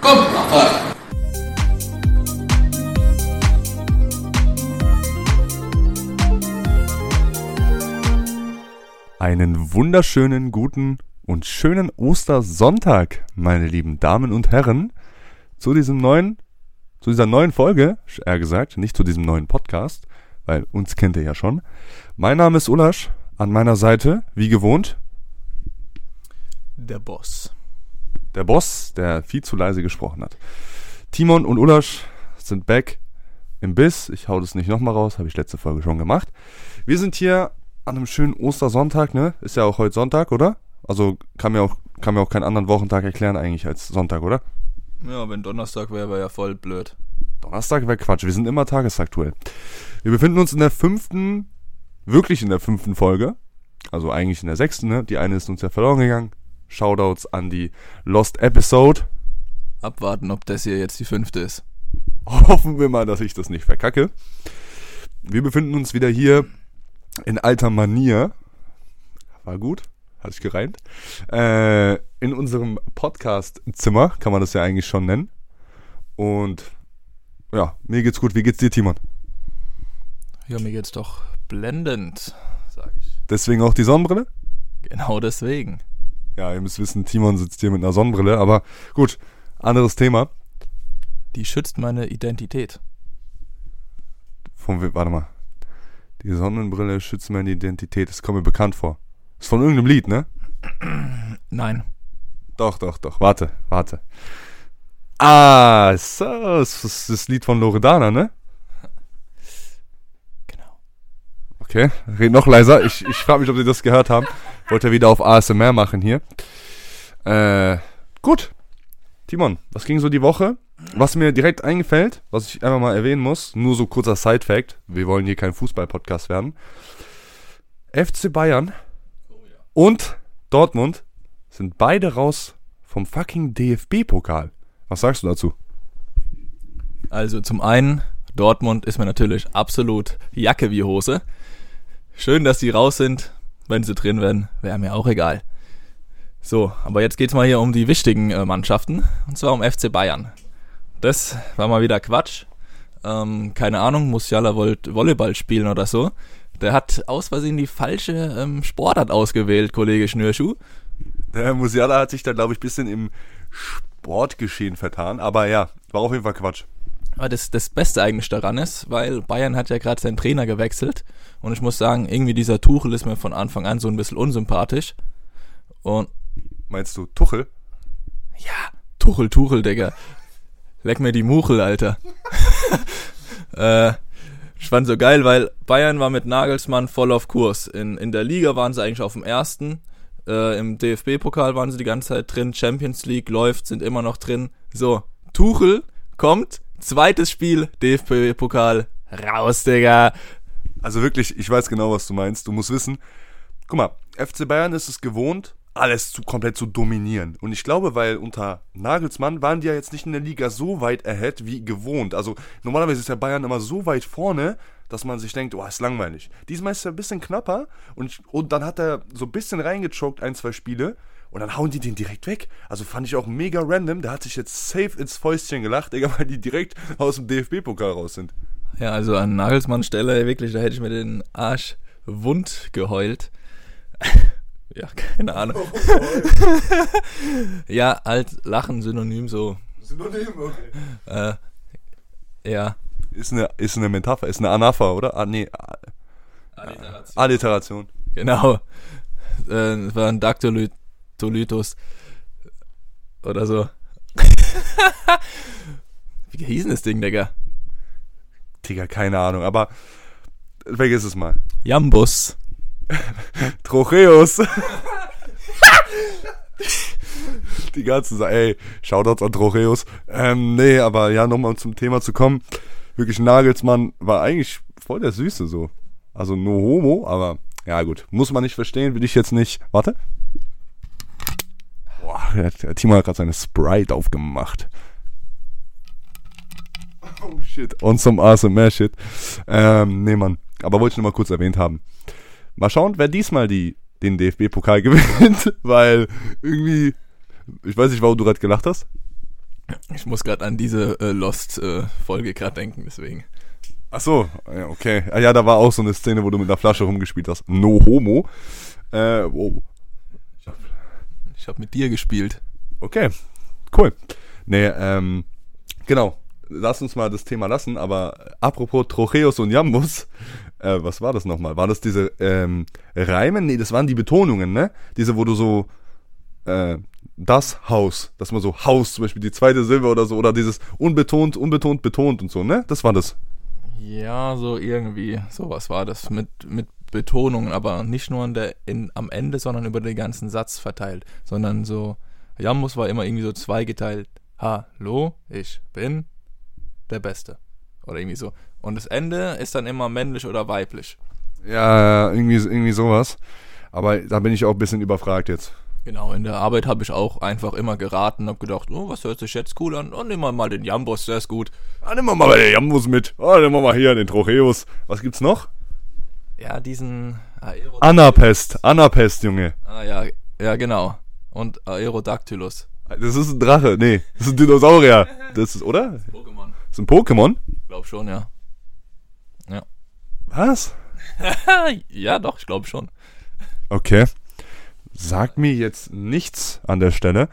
Komm, mach mal. Einen wunderschönen, guten und schönen Ostersonntag, meine lieben Damen und Herren, zu diesem neuen, zu dieser neuen Folge, eher gesagt, nicht zu diesem neuen Podcast, weil uns kennt ihr ja schon. Mein Name ist Ulasch, an meiner Seite, wie gewohnt, Der Boss. Der Boss, der viel zu leise gesprochen hat. Timon und Ulasch sind back im Biss. Ich hau das nicht nochmal raus, habe ich letzte Folge schon gemacht. Wir sind hier an einem schönen Ostersonntag, ne? Ist ja auch heute Sonntag, oder? Also kann mir auch, kann mir auch keinen anderen Wochentag erklären eigentlich als Sonntag, oder? Ja, wenn Donnerstag wäre, wäre ja voll blöd. Donnerstag wäre Quatsch, wir sind immer tagesaktuell. Wir befinden uns in der fünften, wirklich in der fünften Folge. Also eigentlich in der sechsten, ne? Die eine ist uns ja verloren gegangen. Shoutouts an die Lost Episode. Abwarten, ob das hier jetzt die fünfte ist. Hoffen wir mal, dass ich das nicht verkacke. Wir befinden uns wieder hier in alter Manier. War gut, hatte ich gereimt. Äh, in unserem Podcast-Zimmer, kann man das ja eigentlich schon nennen. Und ja, mir geht's gut. Wie geht's dir, Timon? Ja, mir geht's doch blendend, sag ich. Deswegen auch die Sonnenbrille? Genau deswegen. Ja, ihr müsst wissen, Timon sitzt hier mit einer Sonnenbrille, aber gut, anderes Thema. Die schützt meine Identität. Von, warte mal. Die Sonnenbrille schützt meine Identität. Das kommt mir bekannt vor. Ist von irgendeinem Lied, ne? Nein. Doch, doch, doch. Warte, warte. Ah, so, das ist das Lied von Loredana, ne? Genau. Okay, red noch leiser. Ich, ich frage mich, ob Sie das gehört haben. Wollte wieder auf ASMR machen hier. Äh, gut. Timon, was ging so die Woche? Was mir direkt eingefällt, was ich einfach mal erwähnen muss, nur so kurzer Side-Fact, wir wollen hier kein Fußball-Podcast werden. FC Bayern und Dortmund sind beide raus vom fucking DFB-Pokal. Was sagst du dazu? Also zum einen, Dortmund ist mir natürlich absolut Jacke wie Hose. Schön, dass die raus sind. Wenn sie drin wären, wäre mir auch egal. So, aber jetzt geht's mal hier um die wichtigen äh, Mannschaften. Und zwar um FC Bayern. Das war mal wieder Quatsch. Ähm, keine Ahnung, Musiala wollte Volleyball spielen oder so. Der hat aus Versehen die falsche ähm, Sportart ausgewählt, Kollege Schnürschuh. Der Musiala hat sich da, glaube ich, ein bisschen im Sportgeschehen vertan. Aber ja, war auf jeden Fall Quatsch. Aber das, das Beste eigentlich daran ist, weil Bayern hat ja gerade seinen Trainer gewechselt und ich muss sagen, irgendwie dieser Tuchel ist mir von Anfang an so ein bisschen unsympathisch. Und Meinst du Tuchel? ja, Tuchel, Tuchel, Digga. Leck mir die Muchel, Alter. äh, ich fand so geil, weil Bayern war mit Nagelsmann voll auf Kurs. In, in der Liga waren sie eigentlich auf dem ersten. Äh, Im DFB-Pokal waren sie die ganze Zeit drin. Champions League läuft, sind immer noch drin. So, Tuchel kommt, zweites Spiel, DFB-Pokal, raus, Digga. Also wirklich, ich weiß genau, was du meinst. Du musst wissen, guck mal, FC Bayern ist es gewohnt, alles zu, komplett zu dominieren. Und ich glaube, weil unter Nagelsmann waren die ja jetzt nicht in der Liga so weit ahead wie gewohnt. Also normalerweise ist ja Bayern immer so weit vorne, dass man sich denkt, oh, ist langweilig. Diesmal ist er ein bisschen knapper und, und dann hat er so ein bisschen reingechockt, ein, zwei Spiele. Und dann hauen die den direkt weg. Also fand ich auch mega random. Der hat sich jetzt safe ins Fäustchen gelacht, Digga, weil die direkt aus dem DFB-Pokal raus sind. Ja, also an Nagelsmann Stelle, wirklich, da hätte ich mir den Arsch wund geheult. ja, keine Ahnung. ja, halt Lachen synonym so. Synonym, okay. Äh, ja. Ist eine, ist eine Metapher, ist eine Anapher, oder? Ah, nee, A- Alliteration. Genau. Äh, es war ein Dactylytus. Oder so. Wie hieß denn das Ding, Digga? Digga, keine Ahnung, aber vergiss es mal. Jambus. Trocheus. Die ganze Zeit, ey, Shoutouts an Trocheus. Ähm, nee, aber ja, nochmal zum Thema zu kommen. Wirklich, Nagelsmann war eigentlich voll der Süße so. Also no homo, aber ja gut, muss man nicht verstehen, will ich jetzt nicht. Warte. Boah, der, der Timo hat gerade seine Sprite aufgemacht. Oh shit. Und zum ASMR-Shit. Ähm, nee, Mann. Aber wollte ich nur mal kurz erwähnt haben. Mal schauen, wer diesmal die, den DFB-Pokal gewinnt, weil irgendwie, ich weiß nicht, warum du gerade gelacht hast. Ich muss gerade an diese äh, Lost-Folge gerade denken, deswegen. Ach so, ja, okay. Ah, Ja, da war auch so eine Szene, wo du mit einer Flasche rumgespielt hast. No homo. Äh, wow. Ich habe mit dir gespielt. Okay, cool. Nee, ähm, genau. Lass uns mal das Thema lassen, aber apropos Trocheus und Jambus, äh, was war das nochmal? War das diese ähm, Reimen? Nee, das waren die Betonungen, ne? Diese, wo du so äh, das Haus, dass man so Haus, zum Beispiel die zweite Silbe oder so, oder dieses unbetont, unbetont, betont und so, ne? Das war das. Ja, so irgendwie. Sowas war das mit, mit Betonungen, aber nicht nur in der, in, am Ende, sondern über den ganzen Satz verteilt. Sondern so, Jambus war immer irgendwie so zweigeteilt. Hallo, ich bin der Beste. Oder irgendwie so. Und das Ende ist dann immer männlich oder weiblich. Ja, irgendwie, irgendwie sowas. Aber da bin ich auch ein bisschen überfragt jetzt. Genau, in der Arbeit habe ich auch einfach immer geraten, habe gedacht, oh, was hört sich jetzt cool an? Oh, nehmen wir mal den Jambus, der ist gut. Ah, nehmen wir mal den Jambus mit. Ah, nehmen wir mal hier den Trocheus. Was gibt's noch? Ja, diesen Aero Anapest. Anapest, Junge. Ah ja, ja genau. Und Aerodactylus. Das ist ein Drache. Nee, das ist ein Dinosaurier. Das ist, oder? Das ist ein Pokémon? Glaub schon, ja. Was? ja, doch, ich glaube schon. Okay. Sagt mir jetzt nichts an der Stelle.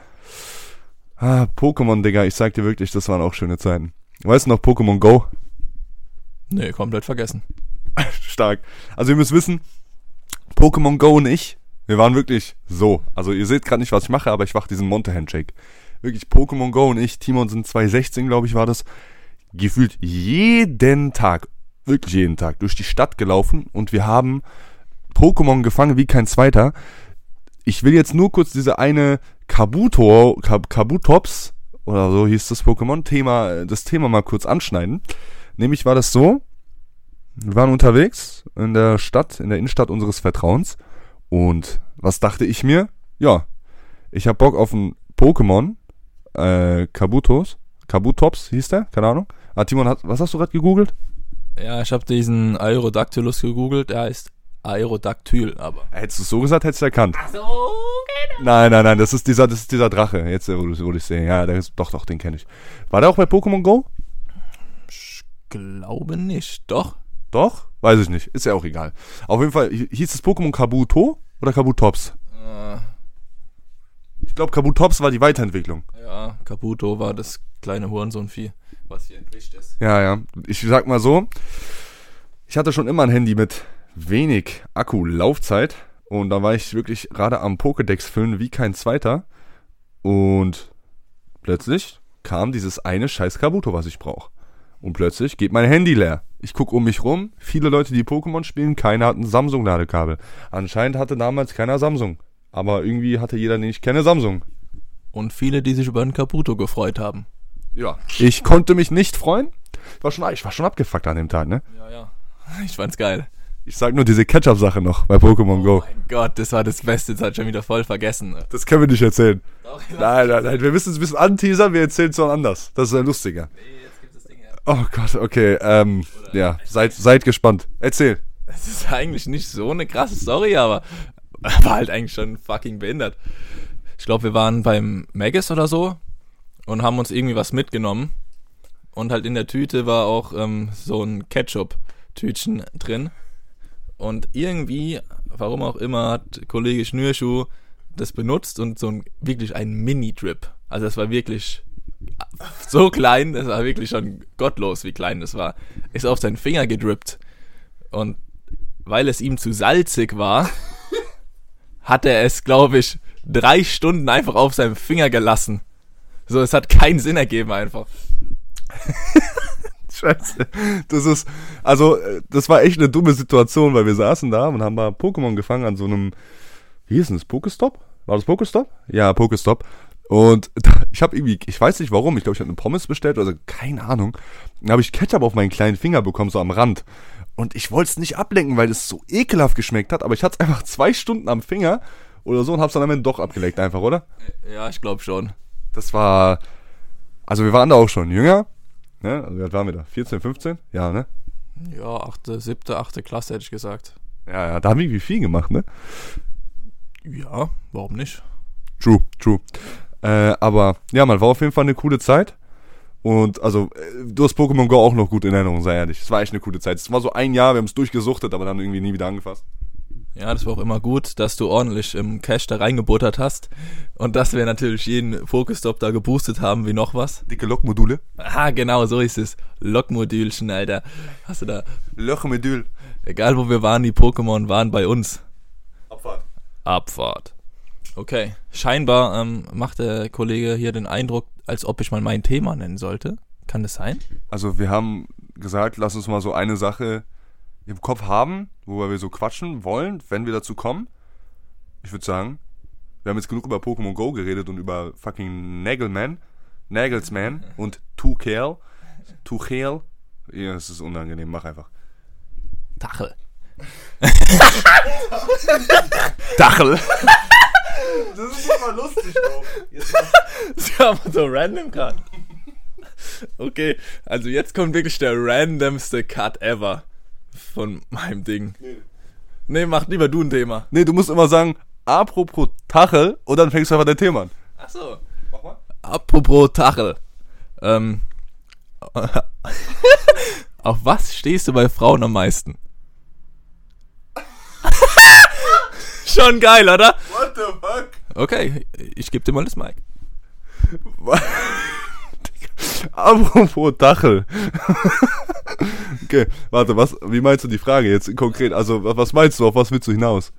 Ah, Pokémon, Digga, ich sag dir wirklich, das waren auch schöne Zeiten. Weißt du noch Pokémon Go? Nee, komplett vergessen. Stark. Also ihr müsst wissen, Pokémon Go und ich, wir waren wirklich so. Also ihr seht gerade nicht, was ich mache, aber ich mach diesen Monte-Handshake. Wirklich Pokémon Go und ich, Timon sind 2016, glaube ich, war das, gefühlt jeden Tag, wirklich jeden Tag, durch die Stadt gelaufen und wir haben Pokémon gefangen wie kein zweiter. Ich will jetzt nur kurz diese eine Kabuto, Kab Kabutops, oder so hieß das Pokémon-Thema, das Thema mal kurz anschneiden. Nämlich war das so, wir waren unterwegs in der Stadt, in der Innenstadt unseres Vertrauens. Und was dachte ich mir? Ja, ich hab Bock auf ein Pokémon, äh, Kabutos, Kabutops hieß der, keine Ahnung. Ah, Timon, hat, was hast du gerade gegoogelt? Ja, ich habe diesen Aerodactylus gegoogelt, der heißt Aerodactyl, aber. Hättest du es so gesagt, hättest du erkannt. So, Nein, nein, nein, das ist dieser, das ist dieser Drache. Jetzt, wo du wo ich sehe. Ja, der ist, doch, doch, den kenne ich. War der auch bei Pokémon Go? Ich glaube nicht. Doch? Doch? Weiß ich nicht. Ist ja auch egal. Auf jeden Fall hi- hieß das Pokémon Kabuto oder Kabutops? Äh, glaube, Kabutops war die Weiterentwicklung. ja, Kabuto war das kleine Hurensohnvieh, was hier entwischt ist. Ja, ja. Ich sag mal so, ich hatte schon immer ein Handy mit wenig Akkulaufzeit und da war ich wirklich gerade am Pokédex füllen wie kein zweiter und plötzlich kam dieses eine scheiß Kabuto, was ich brauche. Und plötzlich geht mein Handy leer. Ich guck um mich rum, viele Leute, die Pokémon spielen, keiner hat ein Samsung-Ladekabel. Anscheinend hatte damals keiner Samsung. Aber irgendwie hatte jeder, den ich kenne, Samsung. Und viele, die sich über den Kabuto gefreut haben. Ja. Ich konnte mich nicht freuen. Ich war schon, ich war schon abgefuckt an dem Tag, ne? Ja, ja. Ich fand's geil. Ich sag nur diese Ketchup-Sache noch bei Pokémon Go. Mein Gott, das war das Beste, das hat schon wieder voll vergessen. Das können wir nicht erzählen. Doch, Nein, nein, nein. Wir müssen es ein bisschen anteasern, wir erzählen es dann anders. Das ist ja lustiger. jetzt gibt das Ding her. Oh Gott, okay. Ähm, ja, seid, seid gespannt. Erzähl. Es ist eigentlich nicht so eine krasse Story, aber war halt eigentlich schon fucking behindert. Ich glaube, wir waren beim Maggis oder so und haben uns irgendwie was mitgenommen. Und halt in der Tüte war auch ähm, so ein Ketchup-Tütchen drin. Und irgendwie, warum auch immer, hat Kollege Schnürschuh das benutzt und so ein, wirklich ein Mini-Drip. Also das war wirklich so klein, das war wirklich schon gottlos, wie klein das war. Ist auf seinen Finger gedrippt. Und weil es ihm zu salzig war, hat er es, glaube ich, drei Stunden einfach auf seinem Finger gelassen. So, es hat keinen Sinn ergeben einfach. Scheiße. Das ist, also, das war echt eine dumme Situation, weil wir saßen da und haben mal Pokémon gefangen an so einem, wie hieß denn das, Pokestop? War das Pokestop? Ja, Pokestop. Und da, ich habe irgendwie, ich weiß nicht warum, ich glaube, ich habe eine Pommes bestellt oder so, keine Ahnung. Dann habe ich Ketchup auf meinen kleinen Finger bekommen, so am Rand. Und ich wollte es nicht ablenken, weil es so ekelhaft geschmeckt hat, aber ich hatte es einfach zwei Stunden am Finger oder so und hab's dann am Ende doch abgeleckt einfach, oder? Ja, ich glaube schon. Das war, also wir waren da auch schon jünger, ne? Also wie alt waren wir da? 14, 15? Ja, ne? Ja, achte, siebte, achte Klasse hätte ich gesagt. Ja, ja, da haben wir irgendwie viel gemacht, ne? Ja, warum nicht? True, true. Äh, aber ja, man war auf jeden Fall eine coole Zeit. Und also, äh, du hast Pokémon Go auch noch gut in Erinnerung, sei ehrlich. Es war echt eine coole Zeit. Es war so ein Jahr, wir haben es durchgesuchtet, aber dann irgendwie nie wieder angefasst. Ja, das war auch immer gut, dass du ordentlich im Cash da reingebuttert hast und dass wir natürlich jeden Pokestop da geboostet haben wie noch was. Dicke Lokmodule. Ah, genau, so ist es. Lokmodülchen, Alter. Hast du da, Löchmodul. egal wo wir waren, die Pokémon waren bei uns. Abfahrt. Abfahrt. Okay, scheinbar ähm, macht der Kollege hier den Eindruck, als ob ich mal mein Thema nennen sollte. Kann das sein? Also wir haben gesagt, lass uns mal so eine Sache im Kopf haben, worüber wir so quatschen wollen, wenn wir dazu kommen. Ich würde sagen, wir haben jetzt genug über Pokémon Go geredet und über fucking Nagelman, Nagelsman und Tuchel. Tuchel. Ja, es ist unangenehm, mach einfach. Tachel. Dachel. Das ist immer lustig, Bro. Das war aber so random gerade. Okay, also jetzt kommt wirklich der randomste Cut ever von meinem Ding. Nee, mach lieber du ein Thema. Nee, du musst immer sagen, apropos Tachel, und dann fängst du einfach dein Thema an. Ach so. Mach mal. Apropos Tachel. Ähm, auf was stehst du bei Frauen am meisten? Schon geil, oder? What the fuck? Okay, ich gebe dir mal das Mic. Apropos Dachel. okay, warte, was, wie meinst du die Frage jetzt konkret? Also, wa- was meinst du, auf was willst du hinaus?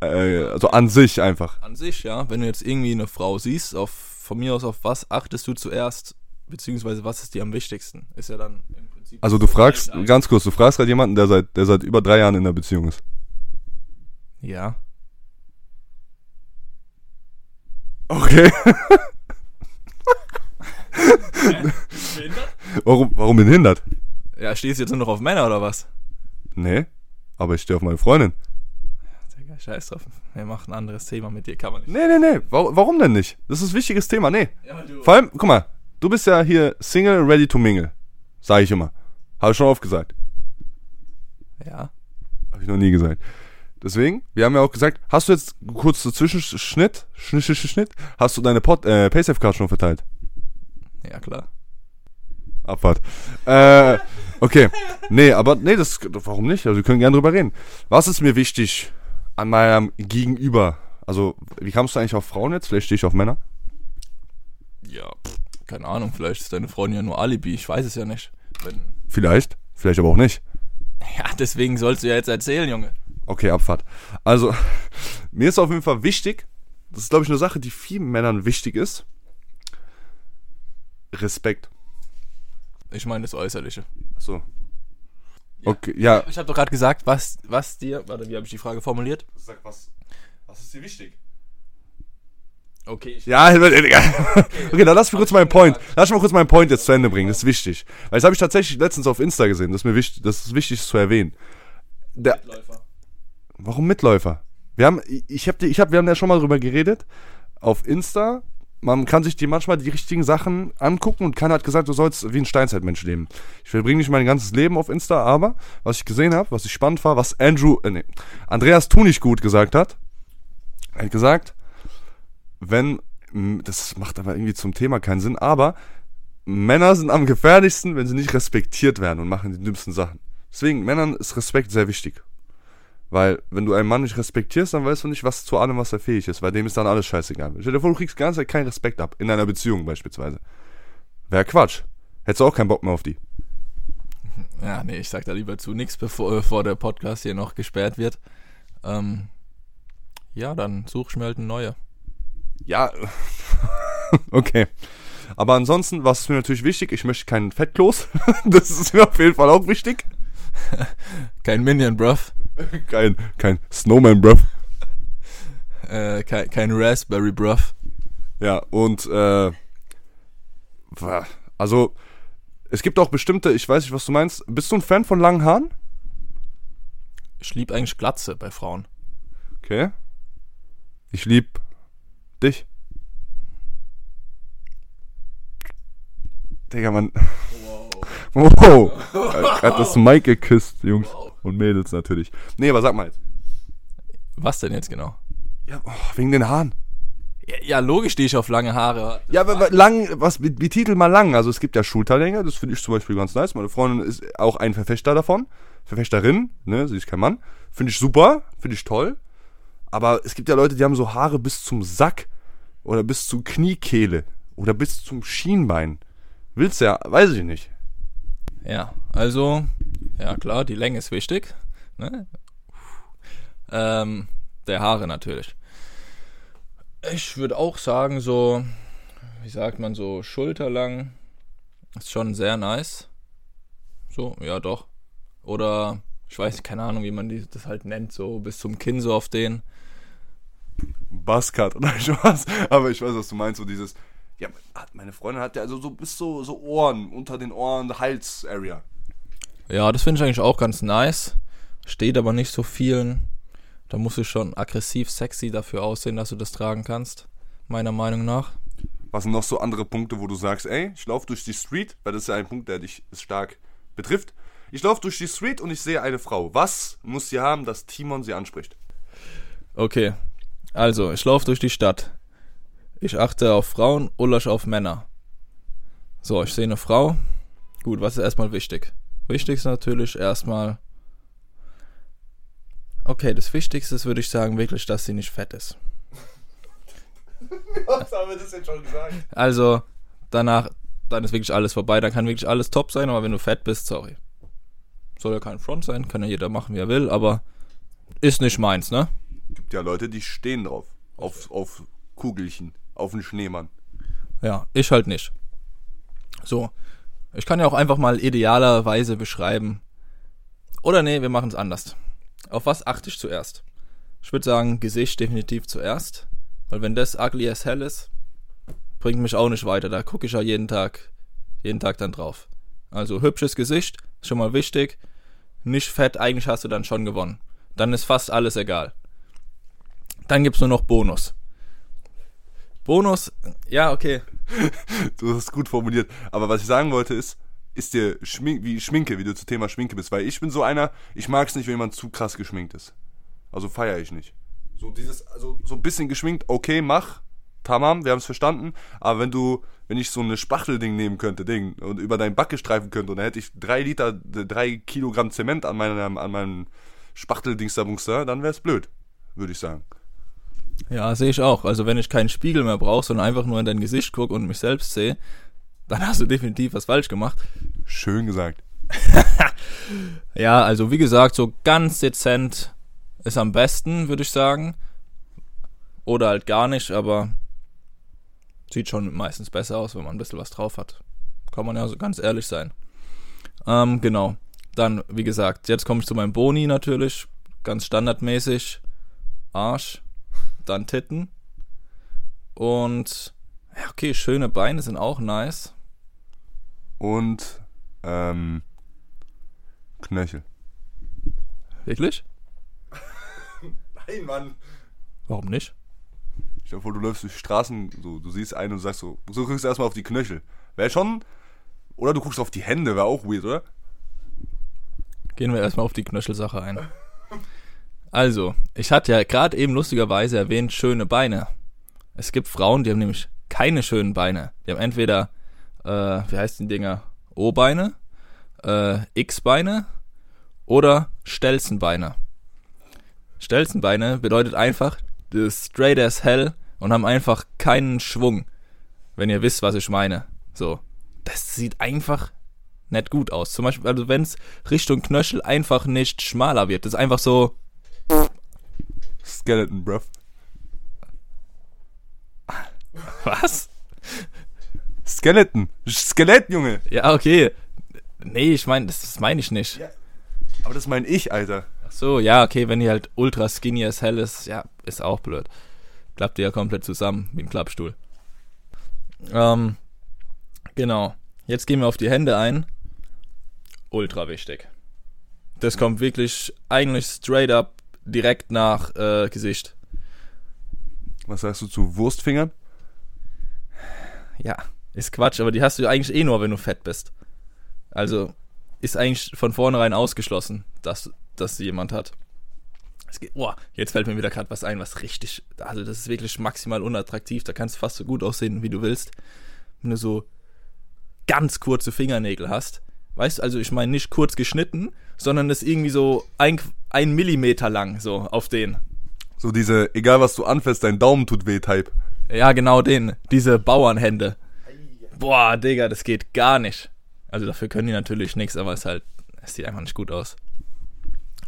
Äh, also an sich einfach. An sich, ja, wenn du jetzt irgendwie eine Frau siehst, auf, von mir aus, auf was achtest du zuerst, beziehungsweise was ist dir am wichtigsten? Ist ja dann im Prinzip. Also du fragst, ganz kurz, du fragst gerade jemanden, der seit, der seit über drei Jahren in einer Beziehung ist. Ja. Okay. warum, warum denn hindert? Ja, stehst du jetzt nur noch auf Männer oder was? Nee, aber ich stehe auf meine Freundin. Digga, scheiß drauf. Wir machen ein anderes Thema mit dir, kann man nicht. Nee, nee, nee, warum, warum denn nicht? Das ist ein wichtiges Thema, nee. Ja, du. Vor allem, guck mal, du bist ja hier Single, ready to mingle. Sag ich immer. Habe ich schon oft gesagt. Ja. Habe ich noch nie gesagt. Deswegen, wir haben ja auch gesagt, hast du jetzt kurz so Zwischenschnitt, Schnitt, Schnitt, Schnitt, hast du deine Pod, äh, Paysafe-Card schon verteilt? Ja, klar. Abfahrt. Äh, okay. Nee, aber nee, das, warum nicht? Also wir können gerne drüber reden. Was ist mir wichtig an meinem Gegenüber? Also, wie kamst du eigentlich auf Frauen jetzt? Vielleicht stehe ich auf Männer? Ja, pff, keine Ahnung, vielleicht ist deine Freundin ja nur Alibi, ich weiß es ja nicht. Wenn, Vielleicht, vielleicht aber auch nicht. ja, deswegen sollst du ja jetzt erzählen, Junge. Okay, Abfahrt. Also, mir ist auf jeden Fall wichtig, das ist glaube ich eine Sache, die vielen Männern wichtig ist. Respekt. Ich meine das Äußerliche. So. Okay, ja. Ich habe doch gerade gesagt, was, was dir, warte, wie habe ich die Frage formuliert? Sag, was, was ist dir wichtig? Okay, ich, Ja, okay, dann lass mich kurz meinen Point. Lass mich mal kurz meinen Point jetzt zu Ende bringen. Das ist wichtig. Weil das habe ich tatsächlich letztens auf Insta gesehen. Das ist mir wichtig, das ist wichtig zu erwähnen. Der, Läufer. Warum Mitläufer? Wir haben, ich habe, ich hab, wir haben ja schon mal drüber geredet. Auf Insta, man kann sich die manchmal die richtigen Sachen angucken und keiner hat gesagt, du sollst wie ein Steinzeitmensch leben. Ich verbringe nicht mein ganzes Leben auf Insta, aber was ich gesehen habe, was ich spannend war, was Andrew, äh, nee, Andreas Tunig gut gesagt hat, er hat gesagt, wenn, das macht aber irgendwie zum Thema keinen Sinn, aber Männer sind am gefährlichsten, wenn sie nicht respektiert werden und machen die dümmsten Sachen. Deswegen, Männern ist Respekt sehr wichtig. Weil, wenn du einen Mann nicht respektierst, dann weißt du nicht, was zu allem, was er fähig ist. Weil dem ist dann alles scheißegal. Stell dir vor, du kriegst Zeit keinen Respekt ab. In einer Beziehung beispielsweise. Wäre Quatsch. Hättest du auch keinen Bock mehr auf die. Ja, nee, ich sag da lieber zu nichts, bevor, bevor der Podcast hier noch gesperrt wird. Ähm, ja, dann such halt eine neue. Ja, okay. Aber ansonsten, was ist mir natürlich wichtig? Ich möchte keinen Fettkloß. das ist mir auf jeden Fall auch wichtig. Kein Minion, bruv. Kein, kein Snowman, bruv. Äh, kein, kein Raspberry, bruv. Ja, und äh, also es gibt auch bestimmte, ich weiß nicht, was du meinst. Bist du ein Fan von langen Haaren? Ich lieb eigentlich Glatze bei Frauen. Okay. Ich lieb dich. Digga, man. Wow. Er hat das Mike geküsst, Jungs. Und Mädels natürlich. Nee, aber sag mal jetzt. Was denn jetzt genau? Ja, oh, wegen den Haaren. Ja, ja, logisch stehe ich auf lange Haare. Ja, aber lang, was, betitel mal lang. Also es gibt ja Schulterlänge, das finde ich zum Beispiel ganz nice. Meine Freundin ist auch ein Verfechter davon. Verfechterin, ne, sie ist kein Mann. Finde ich super, finde ich toll. Aber es gibt ja Leute, die haben so Haare bis zum Sack oder bis zur Kniekehle oder bis zum Schienbein. Willst du ja, weiß ich nicht. Ja, also, ja klar, die Länge ist wichtig. Ne? Ähm, der Haare natürlich. Ich würde auch sagen, so, wie sagt man, so schulterlang ist schon sehr nice. So, ja doch. Oder, ich weiß keine Ahnung, wie man die, das halt nennt, so bis zum Kinn so auf den. Buzzcut oder Spaß. Aber ich weiß, was du meinst, so dieses. Ja, meine Freundin hat ja also so bis so, so Ohren, unter den Ohren, Hals-Area. Ja, das finde ich eigentlich auch ganz nice. Steht aber nicht so vielen. Da musst du schon aggressiv sexy dafür aussehen, dass du das tragen kannst. Meiner Meinung nach. Was sind noch so andere Punkte, wo du sagst, ey, ich laufe durch die Street, weil das ist ja ein Punkt, der dich stark betrifft. Ich laufe durch die Street und ich sehe eine Frau. Was muss sie haben, dass Timon sie anspricht? Okay. Also, ich laufe durch die Stadt. Ich achte auf Frauen, Ullasch auf Männer. So, ich sehe eine Frau. Gut, was ist erstmal wichtig? Wichtig ist natürlich erstmal. Okay, das Wichtigste ist, würde ich sagen, wirklich, dass sie nicht fett ist. Was haben wir das jetzt schon gesagt? Also, danach, dann ist wirklich alles vorbei. Dann kann wirklich alles top sein, aber wenn du fett bist, sorry. Soll ja kein Front sein, kann ja jeder machen, wie er will, aber ist nicht meins, ne? Gibt ja Leute, die stehen drauf. Auf, auf Kugelchen, auf einen Schneemann. Ja, ich halt nicht. So. Ich kann ja auch einfach mal idealerweise beschreiben. Oder nee, wir machen es anders. Auf was achte ich zuerst? Ich würde sagen, Gesicht definitiv zuerst. Weil wenn das ugly as hell ist, bringt mich auch nicht weiter. Da gucke ich ja jeden Tag, jeden Tag dann drauf. Also hübsches Gesicht, ist schon mal wichtig. Nicht fett, eigentlich hast du dann schon gewonnen. Dann ist fast alles egal. Dann gibt's nur noch Bonus. Bonus, ja, okay. Du hast es gut formuliert. Aber was ich sagen wollte ist, ist dir Schmink, wie Schminke, wie du zu Thema Schminke bist. Weil ich bin so einer, ich mag es nicht, wenn jemand zu krass geschminkt ist. Also feiere ich nicht. So dieses, also so ein bisschen geschminkt, okay, mach. Tamam, wir haben es verstanden. Aber wenn du, wenn ich so eine Spachtelding nehmen könnte, Ding, und über deinen Backe streifen könnte, und dann hätte ich drei Liter, drei Kilogramm Zement an meinem, an meinem Spachteldings da, dann wäre es blöd, würde ich sagen. Ja, sehe ich auch. Also wenn ich keinen Spiegel mehr brauche, sondern einfach nur in dein Gesicht gucke und mich selbst sehe, dann hast du definitiv was falsch gemacht. Schön gesagt. Ja, also wie gesagt, so ganz dezent ist am besten, würde ich sagen. Oder halt gar nicht, aber sieht schon meistens besser aus, wenn man ein bisschen was drauf hat. Kann man ja so ganz ehrlich sein. Ähm, genau. Dann, wie gesagt, jetzt komme ich zu meinem Boni natürlich. Ganz standardmäßig. Arsch. Dann Titten. Und, ja, okay, schöne Beine sind auch nice. Und, ähm, Knöchel. Wirklich? Nein, Mann. Warum nicht? Dir vor, du läufst durch die Straßen, so, du siehst einen und sagst so, so guckst du erstmal auf die Knöchel. Wäre schon, oder du guckst auf die Hände, wäre auch weird, oder? Gehen wir erstmal auf die Knöchelsache ein. Also, ich hatte ja gerade eben lustigerweise erwähnt, schöne Beine. Es gibt Frauen, die haben nämlich keine schönen Beine. Die haben entweder, äh, wie heißt die Dinger? O-Beine, äh, X-Beine oder Stelzenbeine. Stelzenbeine bedeutet einfach, straight as hell und haben einfach keinen Schwung. Wenn ihr wisst, was ich meine. So. Das sieht einfach nicht gut aus. Zum Beispiel, also wenn es Richtung Knöchel einfach nicht schmaler wird. Das ist einfach so, Skeleton, bruv. was? Skeleton. Skelett, Junge. Ja, okay. Nee, ich meine, das, das meine ich nicht. Ja. Aber das meine ich, Alter. Ach so, ja, okay, wenn die halt ultra skinny as hell ist, ja, ist auch blöd. Klappt die ja komplett zusammen, wie ein Klappstuhl. Ähm, genau. Jetzt gehen wir auf die Hände ein. Ultra wichtig. Das kommt wirklich eigentlich straight up direkt nach äh, Gesicht. Was sagst du zu Wurstfingern? Ja, ist Quatsch, aber die hast du eigentlich eh nur, wenn du fett bist. Also ist eigentlich von vornherein ausgeschlossen, dass das jemand hat. Geht, boah, jetzt fällt mir wieder gerade was ein, was richtig, also das ist wirklich maximal unattraktiv, da kannst du fast so gut aussehen, wie du willst. Wenn du so ganz kurze Fingernägel hast. Weißt du, also ich meine nicht kurz geschnitten, sondern das irgendwie so ein, ein Millimeter lang, so auf den. So diese, egal was du anfasst, dein Daumen tut weh, Type. Ja, genau den. Diese Bauernhände. Boah, Digga, das geht gar nicht. Also dafür können die natürlich nichts, aber es halt, es sieht einfach nicht gut aus.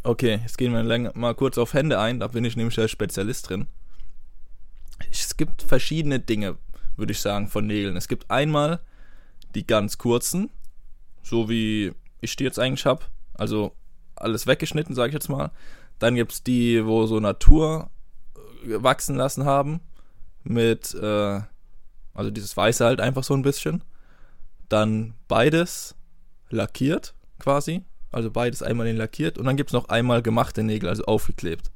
Okay, jetzt gehen wir mal kurz auf Hände ein, da bin ich nämlich der Spezialist drin. Es gibt verschiedene Dinge, würde ich sagen, von Nägeln. Es gibt einmal die ganz kurzen, so wie ich die jetzt eigentlich habe. Also alles weggeschnitten, sage ich jetzt mal. Dann gibt es die, wo so Natur äh, wachsen lassen haben. Mit, äh, also dieses Weiße halt einfach so ein bisschen. Dann beides lackiert quasi. Also beides einmal in lackiert. Und dann gibt es noch einmal gemachte Nägel, also aufgeklebt.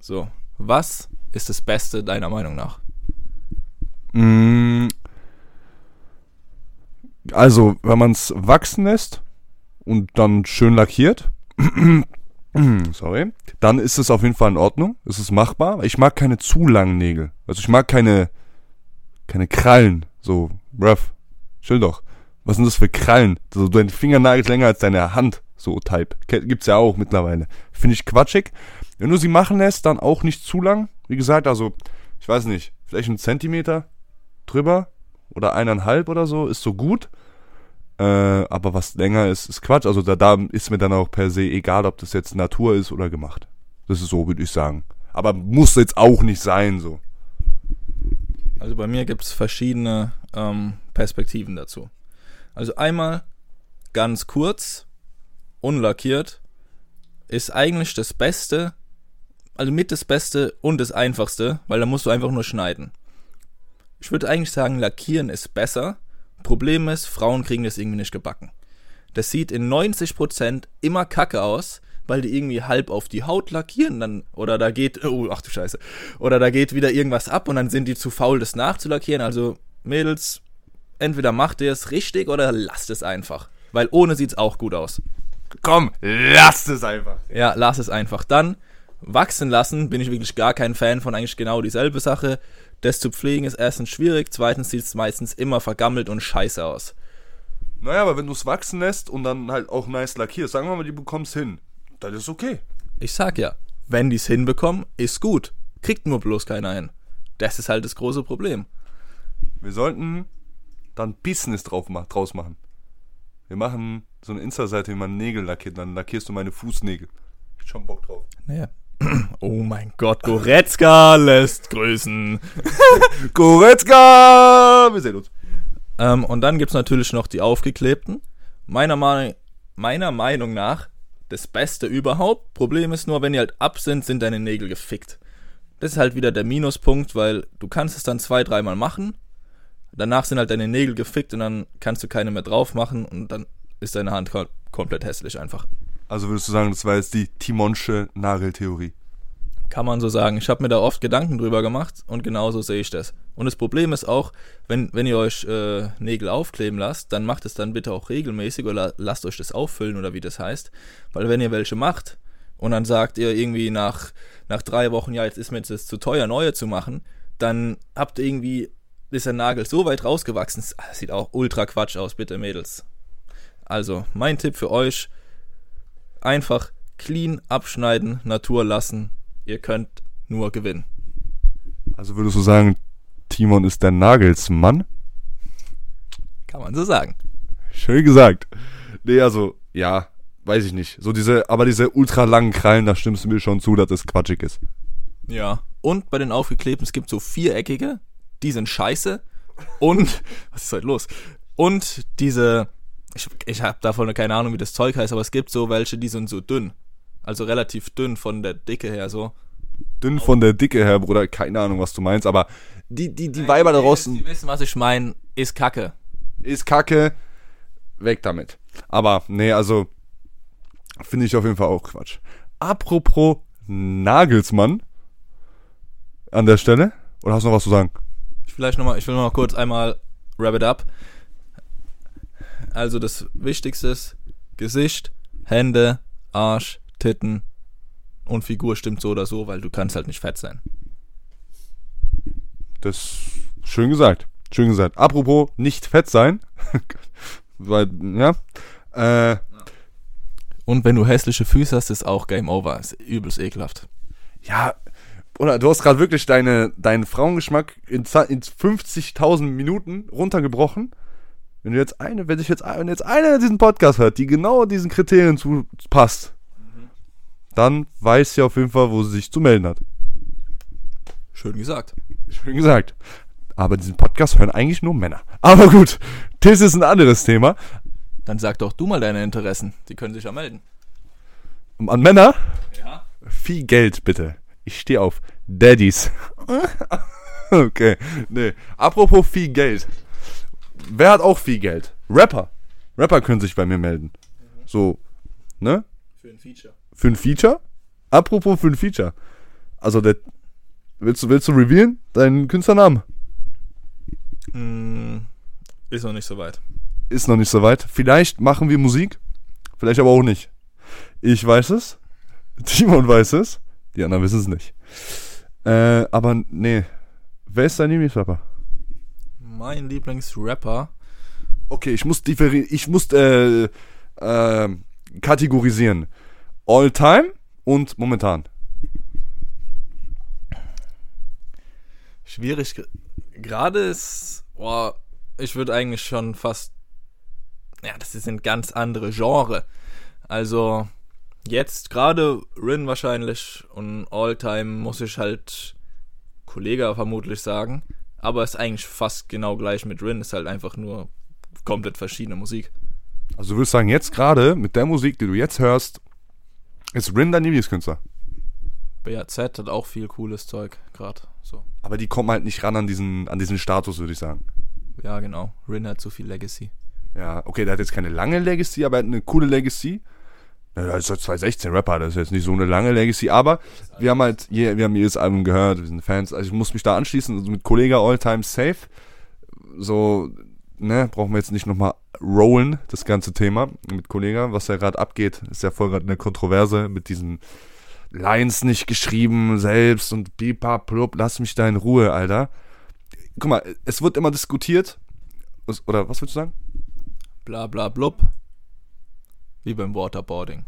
So, was ist das Beste deiner Meinung nach? Mm. Also, wenn man es wachsen lässt und dann schön lackiert, sorry, dann ist es auf jeden Fall in Ordnung. Es ist machbar. Ich mag keine zu langen Nägel. Also ich mag keine, keine Krallen. So, rough. Chill doch. Was sind das für Krallen? Also dein Fingernagel ist länger als deine Hand. So Type. Gibt's ja auch mittlerweile. Finde ich quatschig. Wenn du sie machen lässt, dann auch nicht zu lang. Wie gesagt, also, ich weiß nicht, vielleicht einen Zentimeter drüber oder eineinhalb oder so, ist so gut. Äh, aber was länger ist, ist Quatsch. Also da, da ist mir dann auch per se egal, ob das jetzt Natur ist oder gemacht. Das ist so, würde ich sagen. Aber muss jetzt auch nicht sein, so. Also bei mir gibt es verschiedene ähm, Perspektiven dazu. Also einmal ganz kurz, unlackiert, ist eigentlich das Beste, also mit das Beste und das Einfachste, weil da musst du einfach nur schneiden. Ich würde eigentlich sagen, lackieren ist besser. Problem ist, Frauen kriegen das irgendwie nicht gebacken. Das sieht in 90% immer kacke aus, weil die irgendwie halb auf die Haut lackieren dann oder da geht oh ach du Scheiße oder da geht wieder irgendwas ab und dann sind die zu faul das nachzulackieren. Also Mädels, entweder macht ihr es richtig oder lasst es einfach, weil ohne sieht's auch gut aus. Komm, lasst es einfach. Ja, lass es einfach. Dann wachsen lassen, bin ich wirklich gar kein Fan von eigentlich genau dieselbe Sache. Das zu pflegen ist erstens schwierig, zweitens sieht es meistens immer vergammelt und scheiße aus. Naja, aber wenn du es wachsen lässt und dann halt auch nice lackierst, sagen wir mal, die bekommst hin, dann ist okay. Ich sag ja, wenn die es hinbekommen, ist gut. Kriegt nur bloß keiner hin. Das ist halt das große Problem. Wir sollten dann Business drauf ma draus machen. Wir machen so eine Insta-Seite, wie man Nägel lackiert, dann lackierst du meine Fußnägel. Ich schon Bock drauf. Naja. Oh mein Gott, Goretzka lässt grüßen. Goretzka! Wir sehen uns. Ähm, und dann gibt's natürlich noch die aufgeklebten. Meiner, Meinung, meiner Meinung nach das Beste überhaupt. Problem ist nur, wenn die halt ab sind, sind deine Nägel gefickt. Das ist halt wieder der Minuspunkt, weil du kannst es dann zwei, dreimal machen. Danach sind halt deine Nägel gefickt und dann kannst du keine mehr drauf machen und dann ist deine Hand ko- komplett hässlich einfach. Also würdest du sagen, das war jetzt die Timonsche Nageltheorie. Kann man so sagen. Ich habe mir da oft Gedanken drüber gemacht und genauso sehe ich das. Und das Problem ist auch, wenn, wenn ihr euch äh, Nägel aufkleben lasst, dann macht es dann bitte auch regelmäßig oder lasst euch das auffüllen oder wie das heißt. Weil wenn ihr welche macht und dann sagt ihr irgendwie nach, nach drei Wochen, ja, jetzt ist mir das zu teuer, neue zu machen, dann habt ihr irgendwie, ist der Nagel so weit rausgewachsen. Das sieht auch ultra Quatsch aus, bitte Mädels. Also, mein Tipp für euch, einfach clean abschneiden, Natur lassen. Ihr könnt nur gewinnen. Also würdest du sagen, Timon ist der Nagelsmann? Kann man so sagen. Schön gesagt. Nee, also, ja, weiß ich nicht. So diese, aber diese ultra langen Krallen, da stimmst du mir schon zu, dass das quatschig ist. Ja. Und bei den aufgeklebten, es gibt so viereckige, die sind scheiße. Und, was ist heute los? Und diese, ich, ich habe davon keine Ahnung, wie das Zeug heißt, aber es gibt so welche, die sind so dünn. Also relativ dünn von der Dicke her so. Dünn von der Dicke her, Bruder, keine Ahnung, was du meinst, aber die, die, die Weiber da draußen Die wissen, was ich meine, ist Kacke. ist kacke, weg damit. Aber, nee, also, finde ich auf jeden Fall auch Quatsch. Apropos Nagelsmann, an der Stelle, oder hast du noch was zu sagen? Ich vielleicht noch mal, ich will noch mal kurz einmal wrap it up. Also das Wichtigste ist Gesicht, Hände, Arsch, Titten, Und Figur stimmt so oder so, weil du kannst halt nicht fett sein. Das schön gesagt. Schön gesagt. Apropos nicht fett sein. weil, ja. Äh, Und wenn du hässliche Füße hast, ist auch Game Over. Ist übelst ekelhaft. ja, oder du hast gerade wirklich deine, deinen Frauengeschmack in, in 50.000 Minuten runtergebrochen. Wenn du jetzt eine, wenn sich jetzt, wenn jetzt einer diesen Podcast hört, die genau diesen Kriterien zu passt, dann weiß sie auf jeden Fall, wo sie sich zu melden hat. Schön gesagt. Schön gesagt. Aber diesen Podcast hören eigentlich nur Männer. Aber gut, das ist ein anderes Thema. Dann sag doch du mal deine Interessen. Die können sich ja melden. An Männer, Ja. viel Geld bitte. Ich stehe auf Daddies. okay, nee. Apropos viel Geld. Wer hat auch viel Geld? Rapper. Rapper können sich bei mir melden. So, ne? Für ein Feature. Für ein Feature? Apropos für ein Feature. Also, der, willst du, willst du revealen? Deinen Künstlernamen? Mm, ist noch nicht so weit. Ist noch nicht so weit. Vielleicht machen wir Musik. Vielleicht aber auch nicht. Ich weiß es. Timon weiß es. Die anderen wissen es nicht. Äh, aber nee. Wer ist dein Lieblingsrapper? Mein Lieblingsrapper. Okay, ich muss ich muss äh, äh, kategorisieren. All time und momentan. Schwierig. ge- Gerade ist. Boah, ich würde eigentlich schon fast. Ja, das ist ein ganz andere Genre. Also, jetzt gerade Rin wahrscheinlich und Alltime muss ich halt Kollege vermutlich sagen. Aber ist eigentlich fast genau gleich mit Rin. Ist halt einfach nur komplett verschiedene Musik. Also du würdest sagen, jetzt gerade mit der Musik, die du jetzt hörst, ist Rin dein Lieblingskünstler. BAZ hat auch viel cooles Zeug gerade. So. Aber die kommen halt nicht ran an diesen, an diesen Status, würde ich sagen. Ja, genau. Rin hat zu viel Legacy. Ja, okay, der hat jetzt keine lange Legacy, aber er hat eine coole Legacy. Na, das ist halt 2016 Rapper, das ist jetzt nicht so eine lange Legacy, aber wir haben halt, wir haben jedes Album gehört, wir sind Fans, also ich muss mich da anschließen, also mit Kollege Alltime Safe, so, ne, brauchen wir jetzt nicht nochmal rollen, das ganze Thema mit Kollege, was ja gerade abgeht, ist ja voll gerade eine Kontroverse mit diesen Lines nicht geschrieben selbst und pipa plup, lass mich da in Ruhe, Alter. Guck mal, es wird immer diskutiert, oder was willst du sagen? Bla bla blub. Wie beim Waterboarding.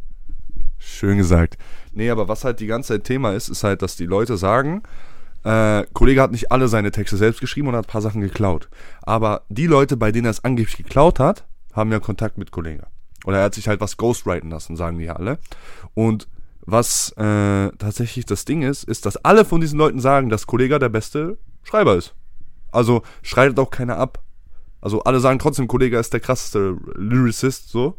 Schön gesagt. Nee, aber was halt die ganze Zeit Thema ist, ist halt, dass die Leute sagen, äh, Kollege hat nicht alle seine Texte selbst geschrieben und hat ein paar Sachen geklaut. Aber die Leute, bei denen er es angeblich geklaut hat, haben ja Kontakt mit Kollege. Oder er hat sich halt was ghostwriten lassen, sagen die ja alle. Und was äh, tatsächlich das Ding ist, ist, dass alle von diesen Leuten sagen, dass Kollege der beste Schreiber ist. Also streitet auch keiner ab. Also alle sagen trotzdem, Kollege ist der krasseste Lyricist, so.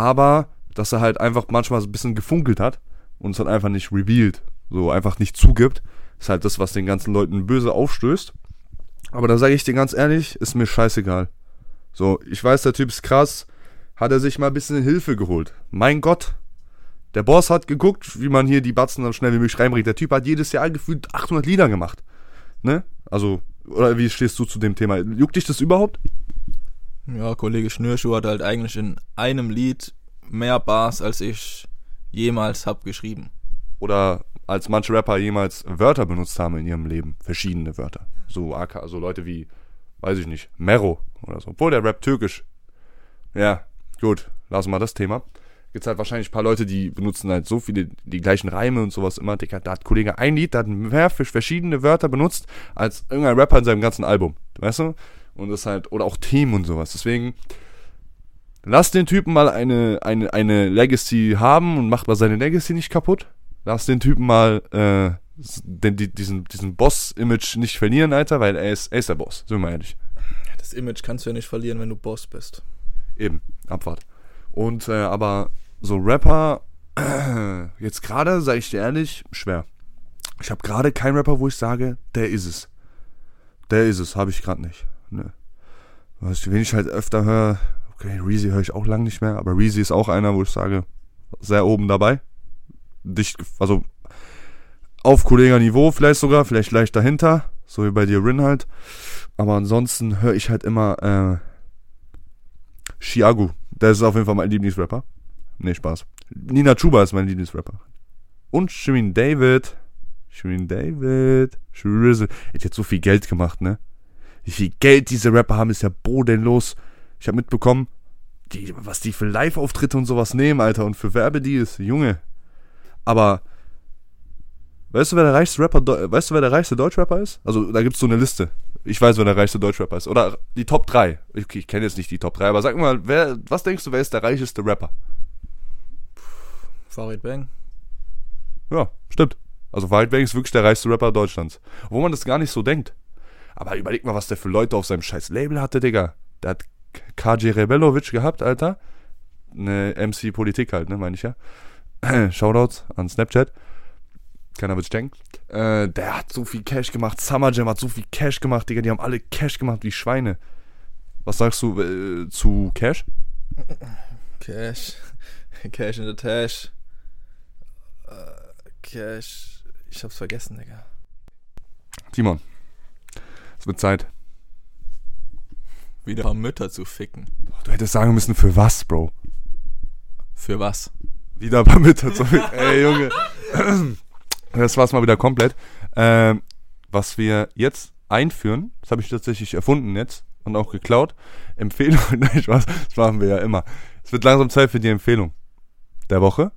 Aber, dass er halt einfach manchmal so ein bisschen gefunkelt hat und es dann einfach nicht revealed, so einfach nicht zugibt, ist halt das, was den ganzen Leuten böse aufstößt. Aber da sage ich dir ganz ehrlich, ist mir scheißegal. So, ich weiß, der Typ ist krass, hat er sich mal ein bisschen Hilfe geholt. Mein Gott, der Boss hat geguckt, wie man hier die Batzen so schnell wie möglich reinbringt. Der Typ hat jedes Jahr gefühlt 800 Lieder gemacht. Ne? Also, oder wie stehst du zu dem Thema? Juckt dich das überhaupt? Ja, Kollege Schnürschuh hat halt eigentlich in einem Lied mehr Bars, als ich jemals hab geschrieben. Oder als manche Rapper jemals Wörter benutzt haben in ihrem Leben. Verschiedene Wörter. So, AK, also Leute wie, weiß ich nicht, Mero oder so. Obwohl der Rap türkisch. Ja, gut, lassen wir das Thema. Gibt's halt wahrscheinlich ein paar Leute, die benutzen halt so viele, die gleichen Reime und sowas immer. Digga, da hat Kollege ein Lied, da hat mehr verschiedene Wörter benutzt, als irgendein Rapper in seinem ganzen Album. Weißt du? Und das halt, oder auch Themen und sowas. Deswegen, lass den Typen mal eine, eine, eine Legacy haben und macht mal seine Legacy nicht kaputt. Lass den Typen mal äh, den, die, diesen, diesen Boss-Image nicht verlieren, Alter, weil er ist, er ist der Boss, sind wir mal ehrlich. Das Image kannst du ja nicht verlieren, wenn du Boss bist. Eben, Abfahrt. Und äh, aber so Rapper, jetzt gerade, sage ich dir ehrlich, schwer. Ich habe gerade keinen Rapper, wo ich sage, der ist es. Der ist es, habe ich gerade nicht. Ne. Was, wen ich halt öfter höre, okay, Reezy höre ich auch lang nicht mehr, aber Reezy ist auch einer, wo ich sage, sehr oben dabei. Dicht, also auf Kollegerniveau vielleicht sogar, vielleicht leicht dahinter, so wie bei dir Rin halt. Aber ansonsten höre ich halt immer äh, Chiago. Der ist auf jeden Fall mein Lieblingsrapper. Nee, Spaß. Nina Chuba ist mein Lieblingsrapper. und Shirin David. Shirin David. Shrizzle. Er hat so viel Geld gemacht, ne? Wie viel Geld diese Rapper haben, ist ja bodenlos. Ich habe mitbekommen, die, was die für Live-Auftritte und sowas nehmen, Alter, und für Werbedeals, Junge. Aber weißt du, wer der reichste Rapper, weißt du, wer der reichste Deutschrapper ist? Also, da gibt's so eine Liste. Ich weiß, wer der reichste Deutschrapper ist. Oder die Top 3. Okay, ich kenne jetzt nicht die Top 3, aber sag mal, wer, was denkst du, wer ist der reicheste Rapper? Farid Bang. Ja, stimmt. Also Farid Bang ist wirklich der reichste Rapper Deutschlands. Wo man das gar nicht so denkt. Aber überleg mal, was der für Leute auf seinem scheiß Label hatte, Digga. Der hat KJ Rebelovic gehabt, Alter. Eine MC Politik halt, ne, meine ich ja. Shoutouts an Snapchat. Keiner wird's denken. Äh, der hat so viel Cash gemacht. Summer Jam hat so viel Cash gemacht, Digga. Die haben alle Cash gemacht wie Schweine. Was sagst du äh, zu Cash? Cash. Cash in the Tash. Uh, Cash. Ich hab's vergessen, Digga. Timon. Es wird Zeit. Wieder ein paar Mütter zu ficken. Du hättest sagen müssen, für was, Bro? Für was? Wieder ein paar Mütter zu ficken. Ey, Junge. Das war's mal wieder komplett. Ähm, was wir jetzt einführen, das habe ich tatsächlich erfunden jetzt und auch geklaut. Empfehlung, nein, Spaß, das machen wir ja immer. Es wird langsam Zeit für die Empfehlung der Woche.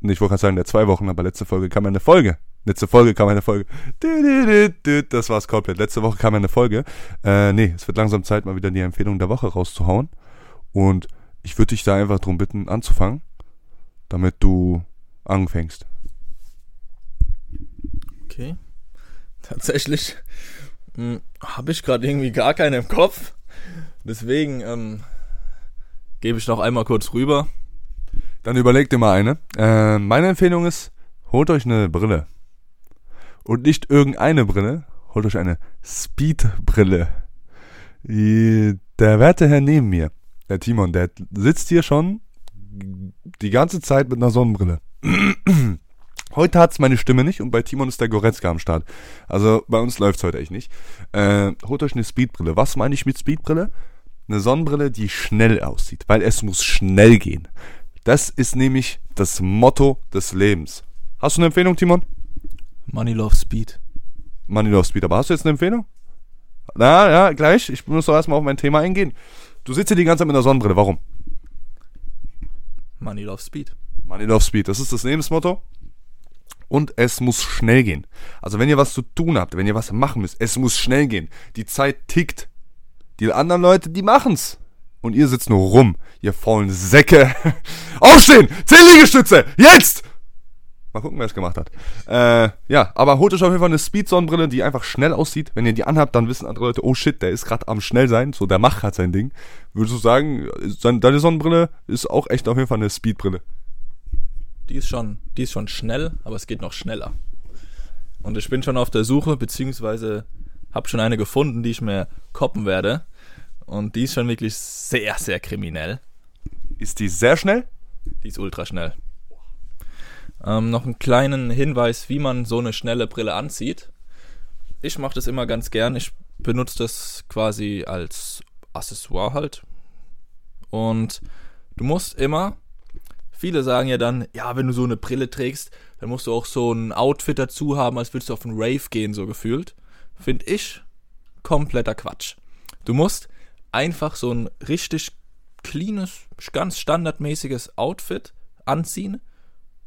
Und ich wollte gerade sagen, der zwei Wochen, aber letzte Folge kam eine Folge. Letzte Folge kam eine Folge. Das war's komplett. Letzte Woche kam eine Folge. Äh, nee, es wird langsam Zeit, mal wieder die Empfehlung der Woche rauszuhauen. Und ich würde dich da einfach drum bitten, anzufangen, damit du anfängst. Okay. Tatsächlich hm, habe ich gerade irgendwie gar keine im Kopf. Deswegen ähm, gebe ich noch einmal kurz rüber. Dann überleg dir mal eine. Äh, meine Empfehlung ist, holt euch eine Brille. Und nicht irgendeine Brille, holt euch eine Speed-Brille. Der werte Herr neben mir, der Timon, der sitzt hier schon die ganze Zeit mit einer Sonnenbrille. Heute hat's meine Stimme nicht und bei Timon ist der Goretzka am Start. Also bei uns läuft's heute echt nicht. Äh, holt euch eine Speedbrille. Was meine ich mit Speedbrille? Eine Sonnenbrille, die schnell aussieht, weil es muss schnell gehen. Das ist nämlich das Motto des Lebens. Hast du eine Empfehlung, Timon? Money Love Speed. Money Love Speed. Aber hast du jetzt eine Empfehlung? Na, ja, gleich. Ich muss doch erstmal auf mein Thema eingehen. Du sitzt hier die ganze Zeit mit einer Sonnenbrille. Warum? Money Love Speed. Money Love Speed. Das ist das Lebensmotto. Und es muss schnell gehen. Also wenn ihr was zu tun habt, wenn ihr was machen müsst, es muss schnell gehen. Die Zeit tickt. Die anderen Leute, die machen's. Und ihr sitzt nur rum, ihr faulen Säcke. Aufstehen! Zehn Liegestütze! Jetzt! Mal gucken, wer es gemacht hat. Äh, ja, aber holt euch auf jeden Fall eine Speed-Sonnenbrille, die einfach schnell aussieht. Wenn ihr die anhabt, dann wissen andere Leute, oh shit, der ist gerade am schnell sein. So, der macht hat sein Ding. Würdest du sagen, deine Sonnenbrille ist auch echt auf jeden Fall eine Speed-Brille? Die ist schon, die ist schon schnell, aber es geht noch schneller. Und ich bin schon auf der Suche, beziehungsweise habe schon eine gefunden, die ich mir koppen werde. Und die ist schon wirklich sehr, sehr kriminell. Ist die sehr schnell? Die ist ultra schnell. Ähm, noch einen kleinen Hinweis, wie man so eine schnelle Brille anzieht. Ich mache das immer ganz gern. Ich benutze das quasi als Accessoire halt. Und du musst immer, viele sagen ja dann, ja, wenn du so eine Brille trägst, dann musst du auch so ein Outfit dazu haben, als würdest du auf einen Rave gehen, so gefühlt. Finde ich kompletter Quatsch. Du musst einfach so ein richtig cleanes, ganz standardmäßiges Outfit anziehen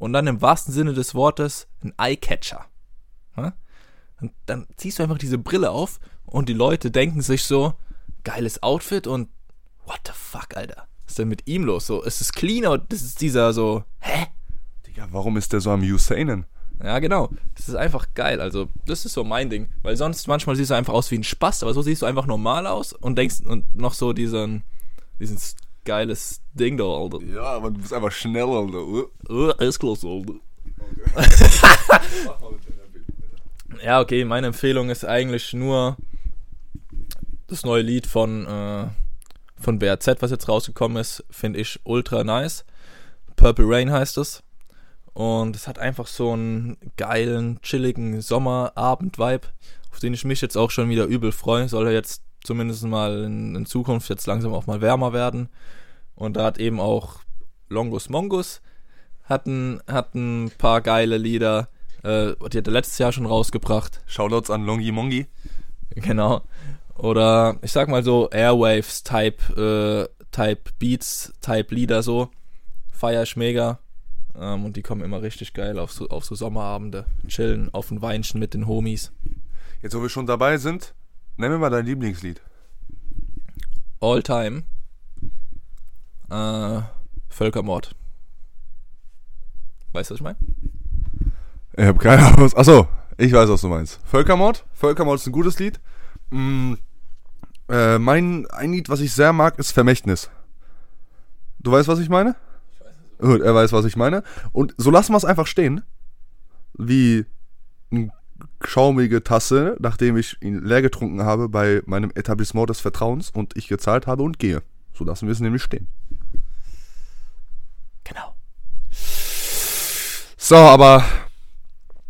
und dann im wahrsten Sinne des Wortes ein Eyecatcher. Und dann ziehst du einfach diese Brille auf und die Leute denken sich so, geiles Outfit und what the fuck, Alter? Was ist denn mit ihm los? So, es ist clean und das ist dieser so, hä? Digga, warum ist der so am Usainen? Ja, genau. Das ist einfach geil. Also, das ist so mein Ding. Weil sonst manchmal siehst du einfach aus wie ein Spaß, aber so siehst du einfach normal aus und denkst und noch so diesen, diesen geiles Ding da, Alter. Ja, aber du bist einfach schnell, Alter. Uh, ist close, Alter. ja, okay, meine Empfehlung ist eigentlich nur das neue Lied von, äh, von BRZ, was jetzt rausgekommen ist, finde ich ultra nice. Purple Rain heißt es. Und es hat einfach so einen geilen, chilligen Sommerabend-Vibe, auf den ich mich jetzt auch schon wieder übel freue. Soll er jetzt zumindest mal in, in, Zukunft jetzt langsam auch mal wärmer werden. Und da hat eben auch Longus Mongus hat ein, hat ein paar geile Lieder. Äh, die hat er letztes Jahr schon rausgebracht. Shoutouts an Longi Mongi. Genau. Oder ich sag mal so Airwaves Type, äh, Type Beats, Type Lieder so. Feier ich mega. Ähm, und die kommen immer richtig geil auf so, auf so Sommerabende. Chillen auf ein Weinchen mit den Homies. Jetzt, wo wir schon dabei sind, nenn mir mal dein Lieblingslied. All time. Äh, Völkermord. Weißt du, was ich meine? Ich habe keine Ahnung. was- Achso, ich weiß, was du meinst. Völkermord. Völkermord ist ein gutes Lied. Mm, äh, mein ein Lied, was ich sehr mag, ist Vermächtnis. Du weißt, was ich meine? Gut, er weiß, was ich meine. Und so lassen wir es einfach stehen. Wie eine schaumige Tasse, nachdem ich ihn leer getrunken habe bei meinem Etablissement des Vertrauens und ich gezahlt habe und gehe. So lassen wir es nämlich stehen. Genau. So, aber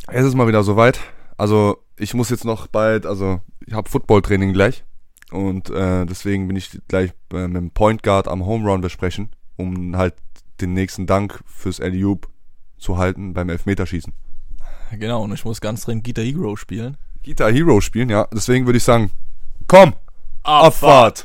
es ist mal wieder soweit. Also ich muss jetzt noch bald, also ich habe Footballtraining gleich und äh, deswegen bin ich gleich äh, mit dem Point Guard am Home Run besprechen, um halt den nächsten Dank fürs alley zu halten beim Elfmeterschießen. Genau, und ich muss ganz dringend Guitar Hero spielen. Guitar Hero spielen, ja. Deswegen würde ich sagen, komm, Abfahrt.